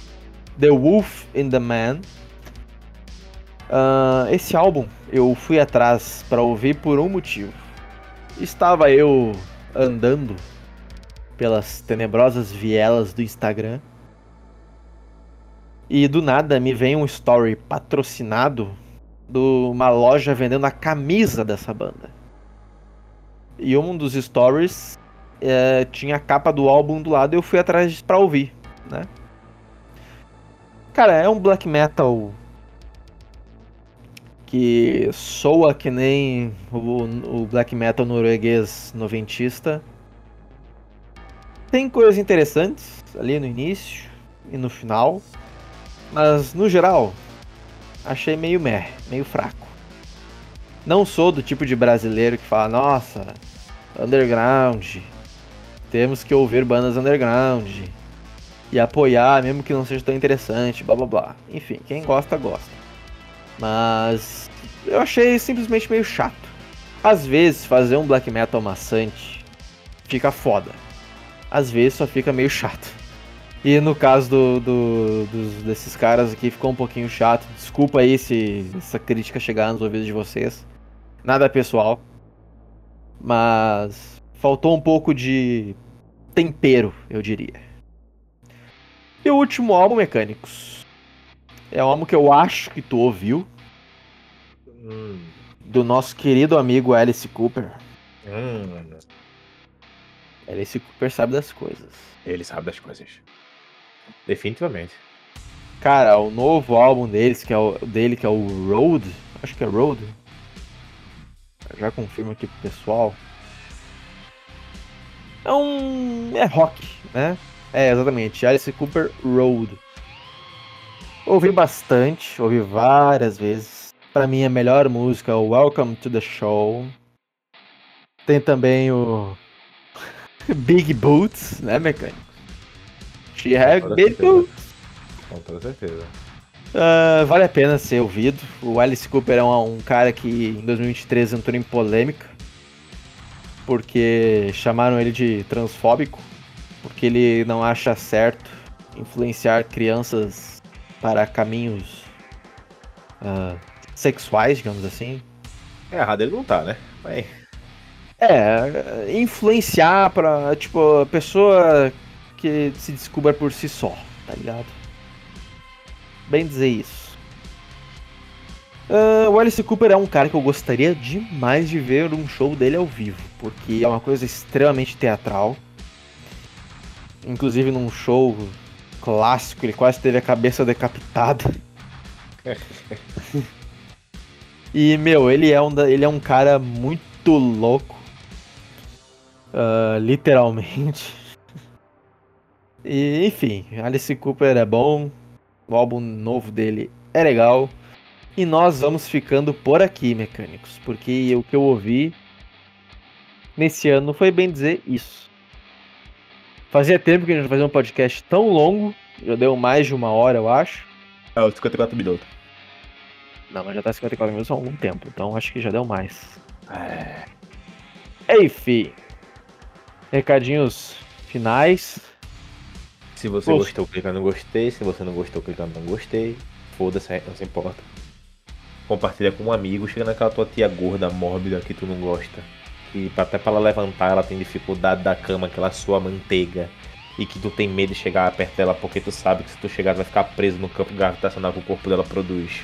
The Wolf in the Man. Ah, esse álbum eu fui atrás pra ouvir por um motivo. Estava eu andando pelas tenebrosas vielas do Instagram e do nada me vem um story patrocinado de uma loja vendendo a camisa dessa banda. E um dos stories eh, tinha a capa do álbum do lado e eu fui atrás pra ouvir, né? Cara, é um black metal que soa que nem o, o black metal norueguês noventista. Tem coisas interessantes ali no início e no final, mas no geral achei meio meh, meio fraco. Não sou do tipo de brasileiro que fala, nossa, underground, temos que ouvir bandas underground e apoiar, mesmo que não seja tão interessante, blá blá blá. Enfim, quem gosta, gosta. Mas eu achei simplesmente meio chato. Às vezes fazer um black metal maçante fica foda. Às vezes só fica meio chato. E no caso do, do- dos- desses caras aqui ficou um pouquinho chato. Desculpa aí se essa crítica chegar nos ouvidos de vocês. Nada pessoal. Mas faltou um pouco de tempero, eu diria. E o último álbum, Mecânicos. É um álbum que eu acho que tu ouviu. Hum. Do nosso querido amigo Alice Cooper. Hum. Alice Cooper sabe das coisas. Ele sabe das coisas. Definitivamente. Cara, o novo álbum deles, que é o dele, que é o Road. Acho que é Road. Já confirmo aqui pro pessoal. É um. É rock, né? É, exatamente. Alice Cooper Road. Ouvi bastante, ouvi várias vezes. Pra mim, a melhor música é o Welcome to the Show. Tem também o. <laughs> Big Boots, né, mecânico? She have. Com toda certeza. Ah, vale a pena ser ouvido. O Alice Cooper é um, um cara que em 2023 entrou em polêmica porque chamaram ele de transfóbico, porque ele não acha certo influenciar crianças para caminhos ah, sexuais, digamos assim. É, errado ele não tá, né? Mas, É, influenciar pra, tipo, a pessoa que se descubra por si só, tá ligado? Bem dizer isso. Ah, o Alice Cooper é um cara que eu gostaria demais de ver um show dele ao vivo, porque é uma coisa extremamente teatral. Inclusive num show clássico, ele quase teve a cabeça decapitada. <laughs> E, meu, ele é um, ele é um cara muito louco. Ah, literalmente. E, enfim, Alice Cooper é bom. O álbum novo dele é legal. E nós vamos ficando por aqui, mecânicos. Porque o que eu ouvi nesse ano foi bem dizer isso. Fazia tempo que a gente não fazia um podcast tão longo. Já deu mais de uma hora, eu acho. é os 54 minutos. Não, mas já tá 54 minutos há algum tempo, então acho que já deu mais. É. Enfim. Recadinhos finais. Se você Poxa. gostou, clica no gostei. Se você não gostou, clica no não gostei. Foda-se, não se importa. Compartilha com um amigo. Chega naquela tua tia gorda, mórbida que tu não gosta. E até pra ela levantar, ela tem dificuldade da cama, que ela sua manteiga. E que tu tem medo de chegar perto dela porque tu sabe que se tu chegar, tu vai ficar preso no campo gravitacional que o corpo dela produz.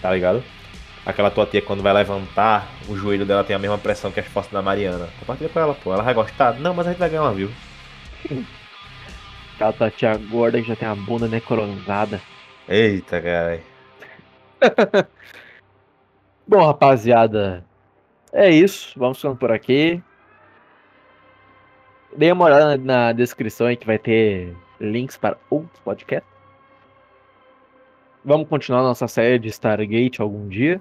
Tá ligado? aquela tua tia quando vai levantar, o joelho dela tem a mesma pressão que as fotos da Mariana. Compartilha com ela, pô. Ela vai gostar? Não, mas a gente vai ganhar uma view. Aquela tua tia gorda que já tem a bunda necrosada. Eita, cara. <laughs> Bom, rapaziada, é isso. Vamos ficando por aqui. Dê uma olhada na, na descrição aí que vai ter links para outros podcasts. Vamos continuar nossa série de Stargate algum dia.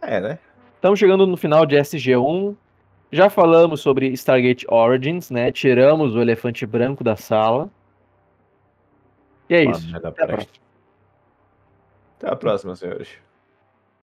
É, né? Estamos chegando no final de SG1. Já falamos sobre Stargate Origins, né? Tiramos o elefante branco da sala. E é Uma isso. Até a próxima. Até a próxima, senhores.